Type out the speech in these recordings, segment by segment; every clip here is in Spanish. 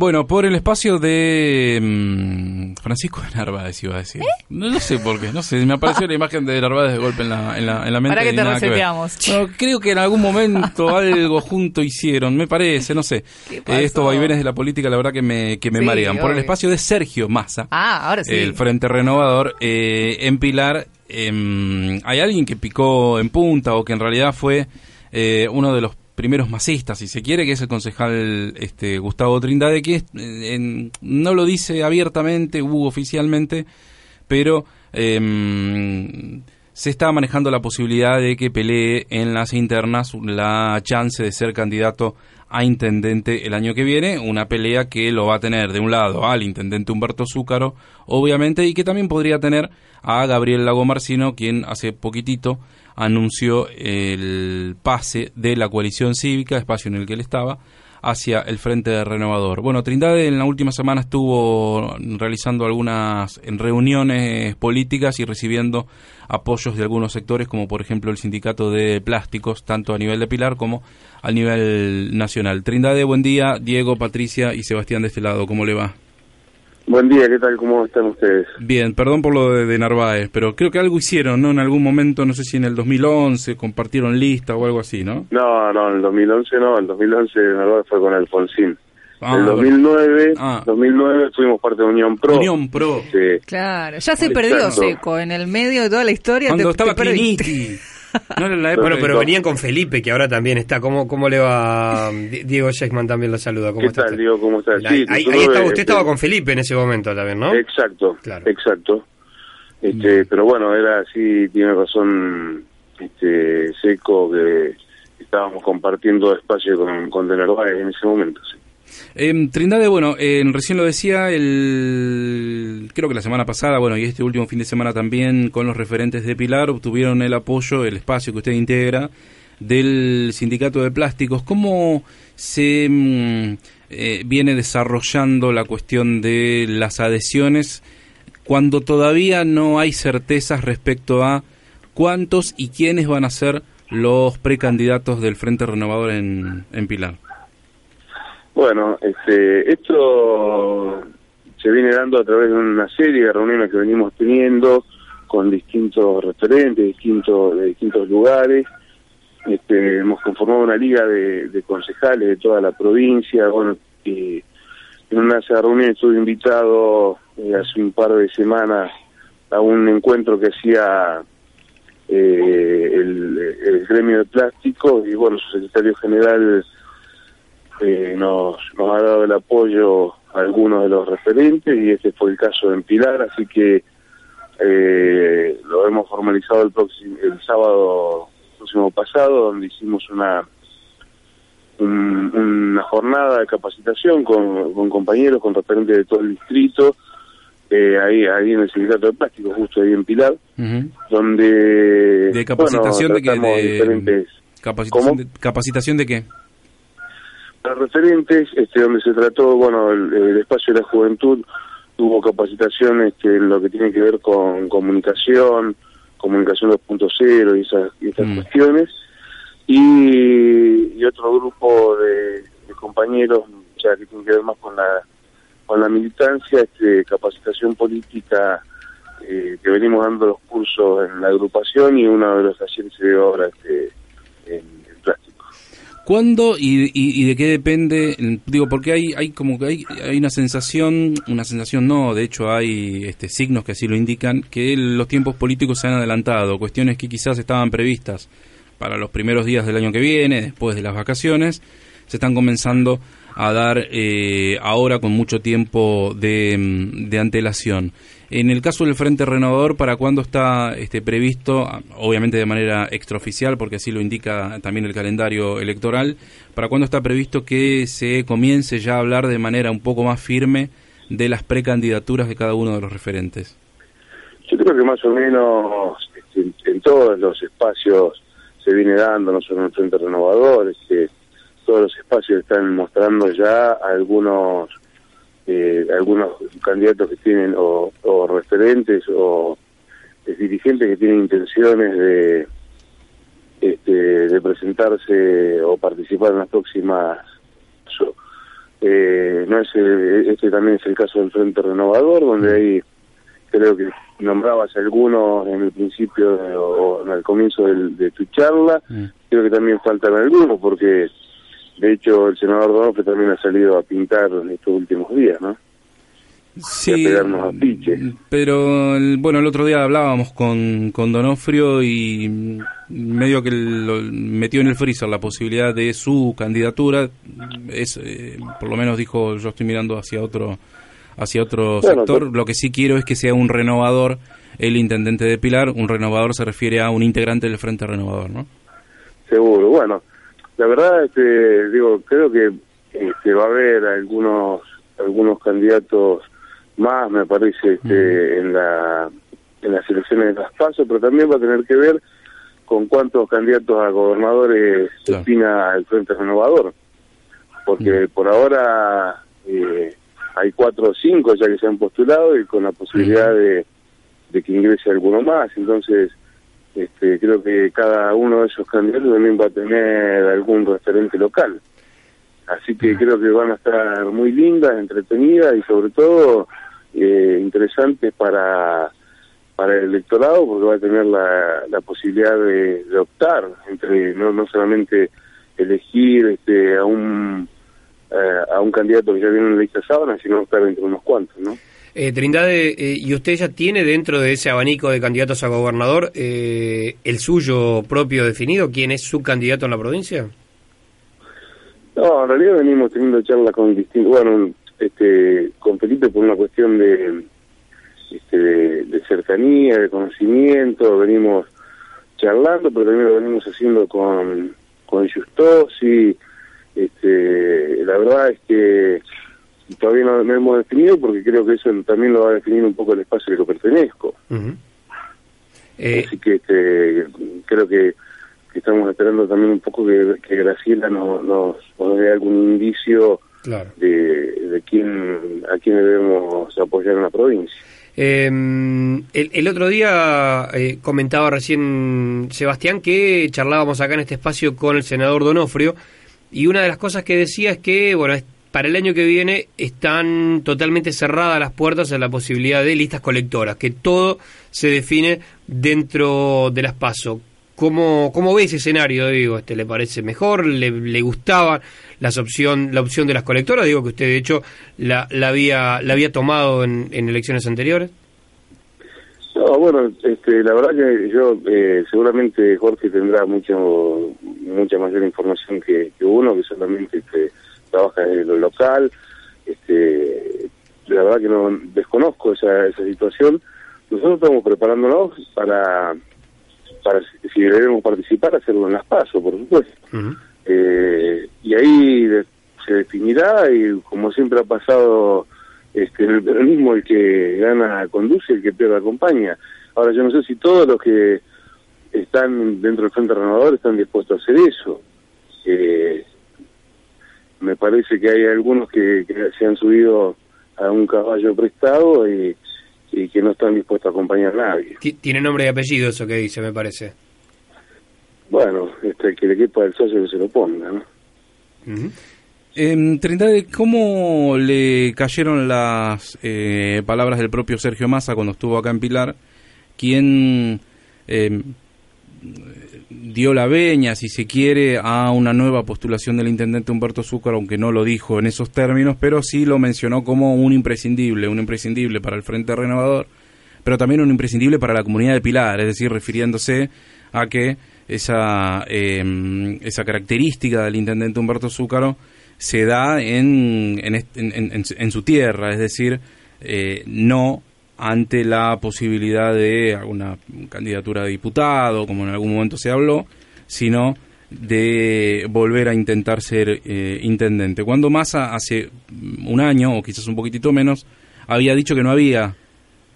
Bueno, por el espacio de mm, Francisco de Narváez, iba a decir. ¿Eh? No, no sé por qué, no sé, me apareció la imagen de Narváez de golpe en la, en la, en la mente. Para que te reseteamos. No, creo que en algún momento algo junto hicieron, me parece, no sé. Eh, estos vaivenes de la política, la verdad que me, que me Sí, marean. Por el espacio de Sergio Massa, Ah, ahora sí. el Frente Renovador, eh, en Pilar, em, hay alguien que picó en punta o que en realidad fue eh, uno de los primeros masistas, si se quiere, que es el concejal este, Gustavo Trindade, que eh, en- no lo dice abiertamente u oficialmente, pero em, se está manejando la posibilidad de que pelee en las internas la chance de ser candidato a intendente el año que viene, una pelea que lo va a tener de un lado al intendente Humberto Zúcaro, obviamente, y que también podría tener a Gabriel Lago Marcino, quien hace poquitito anunció el pase de la coalición cívica, espacio en el que él estaba, hacia el Frente Renovador. Bueno, Trindade en la última semana estuvo realizando algunas reuniones políticas y recibiendo apoyos de algunos sectores, como por ejemplo el sindicato de plásticos, tanto a nivel de Pilar como a nivel nacional. Trindade, buen día. Diego, Patricia y Sebastián de este lado, ¿cómo le va? Buen día, ¿qué tal? ¿Cómo están ustedes? Bien, perdón por lo de, de Narváez, pero creo que algo hicieron, ¿no? En algún momento, no sé si en el 2011, compartieron lista o algo así, ¿no? No, no, en el 2011 no, en el 2011 Narváez fue con Alfonsín. Ah, en el bueno. 2009, Ah. 2009 fuimos parte de Unión Pro. Unión Pro. Sí. Claro, ya se Exacto. perdió Seco en el medio de toda la historia. Cuando te- estaba te. No era la época Bueno, pero venían con Felipe, que ahora también está. ¿Cómo, cómo le va? Di- Diego Sheckman también lo saluda. ¿Cómo ¿Qué está tal, usted? Diego? ¿Cómo estás? Ahí, Sí, ahí- nosotros, ahí estaba, usted este, estaba con Felipe en ese momento también, ¿no? Exacto, Claro. exacto. Este, Pero bueno, era así, tiene razón este, Seco, que estábamos compartiendo espacio con, con De Narváez en ese momento, sí. Em, Trindade, bueno, eh, recién lo decía, el, creo que la semana pasada, bueno, y este último fin de semana también, con los referentes de Pilar, obtuvieron el apoyo, el espacio que usted integra, del sindicato de plásticos. ¿Cómo se mm, eh, viene desarrollando la cuestión de las adhesiones cuando todavía no hay certezas respecto a cuántos y quiénes van a ser los precandidatos del Frente Renovador en, en Pilar? Bueno, este, esto se viene dando a través de una serie de reuniones que venimos teniendo con distintos referentes, distintos, de distintos lugares. Este, hemos conformado una liga de, concejales de toda la provincia. Bueno, y en una reuniones estuve invitado eh, hace un par de semanas a un encuentro que hacía eh, el, el gremio de plástico y bueno, su secretario general eh, nos, nos ha dado el apoyo a algunos de los referentes y este fue el caso de Pilar, así que eh, lo hemos formalizado el, próximo, el sábado próximo pasado, donde hicimos una un- una jornada de capacitación con, con compañeros, con referentes de todo el distrito, eh, ahí ahí en el sindicato de plástico, justo ahí en Pilar, donde ¿De capacitación bueno, de qué? De- diferentes ¿Capacitación ¿Cómo? de, ¿Capacitación de qué? Los referentes, este, donde se trató, bueno, el, el espacio de la juventud, tuvo capacitación este, en lo que tiene que ver con comunicación, comunicación 2.0 y esas, y esas Mm. cuestiones, y, y otro grupo de, de compañeros, ya que tiene que ver más con la, con la militancia, este, capacitación política, eh, que venimos dando los cursos en la agrupación y uno de los talleres se dio ahora este, en. ¿Cuándo y, de qué depende? Digo, porque hay, hay como que hay, hay una sensación, una sensación no, de hecho hay este, signos que así lo indican, que los tiempos políticos se han adelantado, cuestiones que quizás estaban previstas para los primeros días del año que viene, después de las vacaciones, se están comenzando a dar eh, ahora con mucho tiempo de, mm, de antelación. En el caso del Frente Renovador, ¿para cuándo está este, previsto, obviamente de manera extraoficial, porque así lo indica también el calendario electoral, ¿para cuándo está previsto que se comience ya a hablar de manera un poco más firme de las precandidaturas de cada uno de los referentes? Yo creo que más o menos este, en, en todos los espacios se viene dando, no solo en el Frente Renovador, este, todos los espacios están mostrando ya algunos eh, algunos candidatos que tienen o, o referentes o eh, dirigentes que tienen intenciones de este, de presentarse o participar en las próximas so- Eh, no es el- este también es el caso del Frente Renovador, donde ahí creo que nombrabas algunos en el principio o en el comienzo del- de tu charla. Mm. Creo que también faltan algunos, porque de hecho el senador Donofre también ha salido a pintar en estos últimos días, ¿no? Sí, pero el- bueno, el otro día hablábamos con, con Donofrio y medio que lo metió en el freezer la posibilidad de su candidatura. Es, eh, por lo menos dijo, yo estoy mirando hacia otro hacia otro Bueno, sector. pero- Lo que sí quiero es que sea un renovador el intendente de Pilar. Un renovador se refiere a un integrante del Frente Renovador, ¿no? Seguro. Bueno, la verdad, este, digo, creo que este, va a haber algunos algunos candidatos más, me parece, este, en la en las elecciones de las PASO, pero también va a tener que ver con cuántos candidatos a gobernadores Claro. destina el Frente Renovador. Porque por ahora eh, hay cuatro o cinco ya que se han postulado y con la posibilidad de, de que ingrese alguno más. Entonces, este, creo que cada uno de esos candidatos también va a tener algún referente local. Así que creo que van a estar muy lindas, entretenidas y sobre todo eh, interesantes para, para el electorado porque va a tener la, la posibilidad de, optar entre no, no solamente elegir este, a un eh, a un candidato que ya viene en la lista sábana, sino optar entre unos cuantos, ¿no? Eh, Trindade, eh, ¿y usted ya tiene dentro de ese abanico de candidatos a gobernador eh, el suyo propio definido? ¿Quién es su candidato en la provincia? No, en realidad venimos teniendo charlas con distintos, bueno, este, con Felipe por una cuestión de, este, de, de cercanía, de conocimiento, venimos charlando, pero también lo venimos haciendo con, con Justosi, este, la verdad es que todavía no, no hemos definido porque creo que eso también lo va a definir un poco el espacio al que pertenezco. Ujú. Eh, Así que este, creo que, que estamos esperando también un poco que, que Graciela nos, nos, nos dé algún indicio claro. de, de quién a quién debemos apoyar en la provincia. Eh, el, el otro día eh, comentaba recién Sebastián que charlábamos acá en este espacio con el senador Donofrio y una de las cosas que decía es que, bueno, es- para el año que viene están totalmente cerradas las puertas a la posibilidad de listas colectoras, que todo se define dentro de las PASO. ¿Cómo, cómo ve ese escenario? Digo, este, ¿Le parece mejor? ¿Le, le gustaba las opción, la opción de las colectoras? Digo que usted, de hecho, la, la, había, la había tomado en, en elecciones anteriores. No, bueno, este, la verdad que yo eh, seguramente Jorge tendrá mucho mucha mayor información que, que uno, que solamente este, trabaja en lo local. Este, la verdad que no desconozco esa, esa situación. Nosotros estamos preparándonos para, para si debemos participar, hacerlo en las pasos, por supuesto. Eh, y ahí de- se definirá y como siempre ha pasado este, en el peronismo el que gana conduce, el que pierde acompaña. Ahora yo no sé si todos los que están dentro del Frente Renovador están dispuestos a hacer eso. Parece que hay algunos que, que se han subido a un caballo prestado y, y que no están dispuestos a acompañar a nadie. Ti- Tiene nombre y apellido eso que dice, me parece. Bueno, este, que le quepa el socio que se lo ponga, ¿no? Eh, Trindade, ¿cómo le cayeron las eh, palabras del propio Sergio Massa cuando estuvo acá en Pilar? Quien eh, dio la veña, si se quiere, a una nueva postulación del intendente Humberto Zúcar, aunque no lo dijo en esos términos, pero sí lo mencionó como un imprescindible, un imprescindible para el Frente Renovador, pero también un imprescindible para la comunidad de Pilar, es decir, refiriéndose a que esa, eh, esa característica del intendente Humberto Zúcaro se da en, en- en- en su tierra, es decir, eh, no ante la posibilidad de alguna candidatura a diputado, como en algún momento se habló, sino de volver a intentar ser eh, intendente. Cuando Massa hace un año, o quizás un poquitito menos, había dicho que no había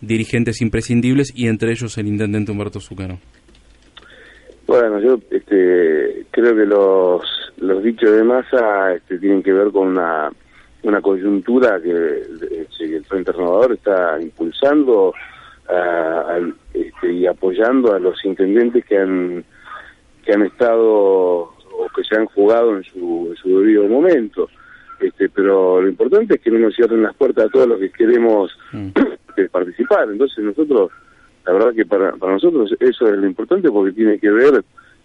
dirigentes imprescindibles y entre ellos el intendente Humberto Zúcaro. Bueno, yo este, creo que los, los dichos de masa este, tienen que ver con una, una coyuntura que, de- que el Frente Renovador está impulsando al- este, y apoyando a los intendentes que han que han estado o que se han jugado en su, en su debido momento. este, pero lo importante es que no nos cierren las puertas a todos los que queremos Mm. participar. Entonces nosotros, la verdad que para, para nosotros eso es lo importante porque tiene que ver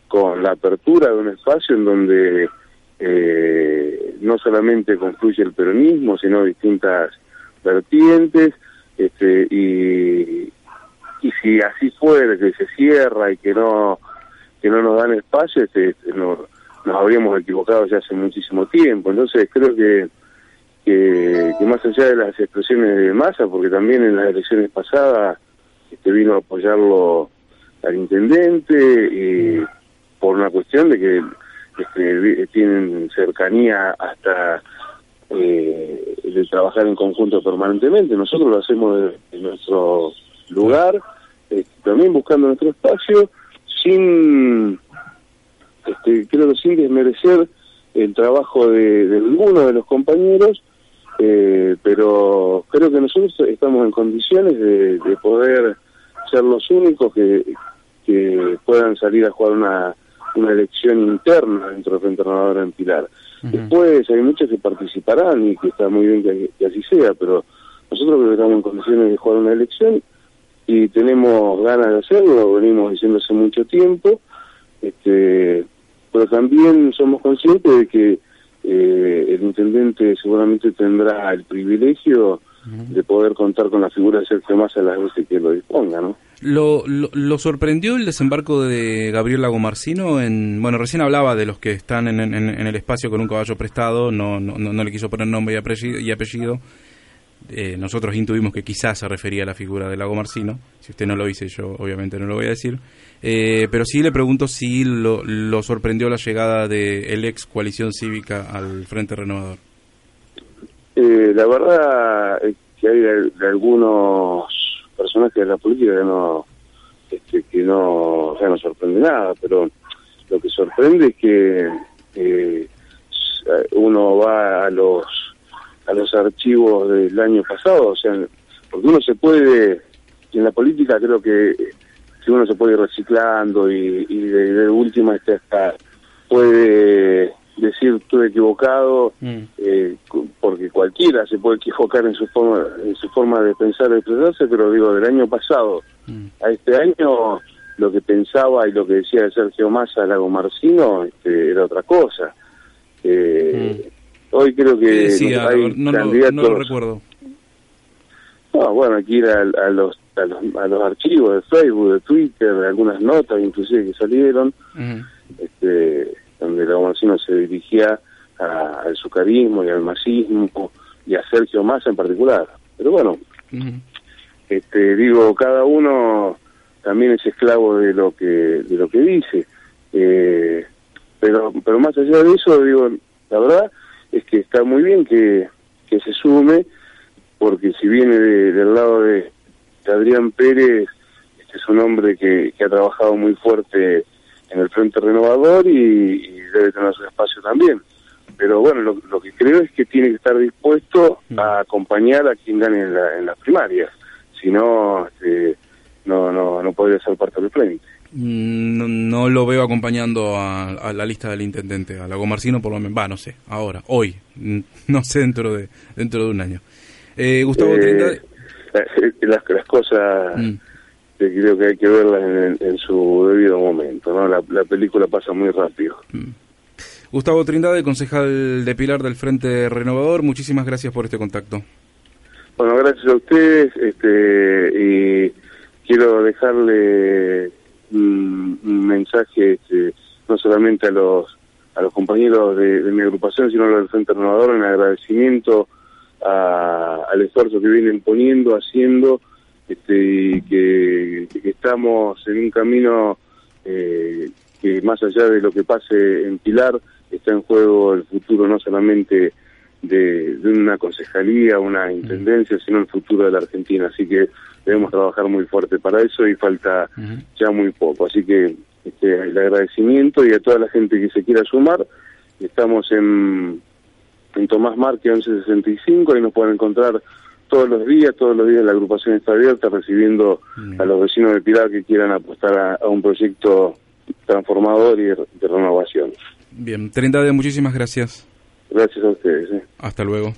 con la apertura de un espacio en donde eh, no solamente confluye el peronismo, sino distintas vertientes, este, y, y si así fuera, que se cierra y que no que no nos dan espacio, este, este, no- nos habríamos equivocado ya hace muchísimo tiempo. Entonces creo que, que, que más allá de las expresiones de masa, porque también en las elecciones pasadas este, vino a apoyarlo al intendente y por una cuestión de que vi- tienen cercanía hasta eh, de trabajar en conjunto permanentemente. Nosotros lo hacemos en nuestro lugar, eh, también buscando nuestro espacio, sin, este, creo que sin desmerecer el trabajo de, de algunos de los compañeros, eh, pero creo que nosotros estamos en condiciones de, de poder ser los únicos que, que puedan salir a jugar una, una elección interna dentro del Frente Renovador en Pilar. Después hay muchos que participarán y que está muy bien que, que así sea, pero nosotros creo que estamos en condiciones de jugar una elección y tenemos ganas de hacerlo, lo venimos diciendo hace mucho tiempo, este, pero también somos conscientes de que eh, el intendente seguramente tendrá el privilegio de poder contar con la figura de Sergio Massa las veces que lo disponga, ¿no? ¿Lo, lo, lo sorprendió el desembarco de Gabriel Lagomarcino? En, bueno, recién hablaba de los que están en, en- en el espacio con un caballo prestado, no, no, no no le quiso poner nombre y apellido. Y apellido. Eh, nosotros intuimos que quizás se refería a la figura de Lagomarcino. Si usted no lo dice, yo obviamente no lo voy a decir. Eh, pero sí le pregunto si lo, lo sorprendió la llegada de el ex coalición cívica al Frente Renovador. Eh, la verdad es que hay de, de algunos personajes de la política que no este, que no ya no sorprende nada pero lo que sorprende es que eh, uno va a los a los archivos del año pasado o sea porque uno se puede en la política creo que que uno se puede ir reciclando y, y de, de última hasta puede decir estuve equivocado eh, cu- porque cualquiera se puede equivocar en su forma en su forma de pensar y expresarse pero digo del año pasado a este año lo que pensaba y lo que decía de Sergio Massa Lago Marcino este, era otra cosa. Eh, hoy creo ¿Qué que decía? hay no, no, candidatos no lo recuerdo. no, bueno, hay que ir a, a los, a, los, a los archivos de Facebook, de Twitter, de algunas notas inclusive que salieron, este, donde la Marcino se dirigía a- al sucarismo y al masismo y a Sergio Massa en particular. Pero bueno, este, digo, cada uno también es esclavo de lo que de lo que dice. Eh, pero pero más allá de eso, digo, la verdad es que está muy bien que, que se sume, porque si viene de- del lado de, de Adrián Pérez, este es un hombre que, que ha trabajado muy fuerte en el Frente Renovador y, y debe tener su espacio también. Pero bueno, lo, lo que creo es que tiene que estar dispuesto a acompañar a quien gane en, la- en las primarias. Si no, este, no, no, no podría ser parte del frente. Mm, No, no lo veo acompañando a, a la lista del intendente, a Lagomarcino por lo menos, va, no sé, ahora, hoy, Mm, no sé dentro de dentro de un año. Eh, Gustavo Eh, Trindade, eh, las, las cosas Mm. Eh, creo que hay que verlas en, en su debido momento. ¿no? La, la película pasa muy rápido. Gustavo Trindade, concejal de Pilar del Frente Renovador, muchísimas gracias por este contacto. Bueno, gracias a ustedes este, y quiero dejarle un, un mensaje este, no solamente a los a los compañeros de, de mi agrupación, sino a los del Frente Renovador en agradecimiento a- al esfuerzo que vienen poniendo, haciendo, este, y que, que estamos en un camino eh, que más allá de lo que pase en Pilar, está en juego el futuro no solamente de, de una concejalía, una intendencia, sino el futuro de la Argentina. Así que debemos trabajar muy fuerte para eso y falta ya muy poco. Así que este, el agradecimiento y a toda la gente que se quiera sumar. Estamos en, en Tomás Marque 1165, ahí nos pueden encontrar todos los días, todos los días la agrupación está abierta recibiendo a los vecinos de Pilar que quieran apostar a, a un proyecto transformador y de, de renovación. Bien, Trindade, muchísimas gracias. Gracias a ustedes. ¿eh? Hasta luego.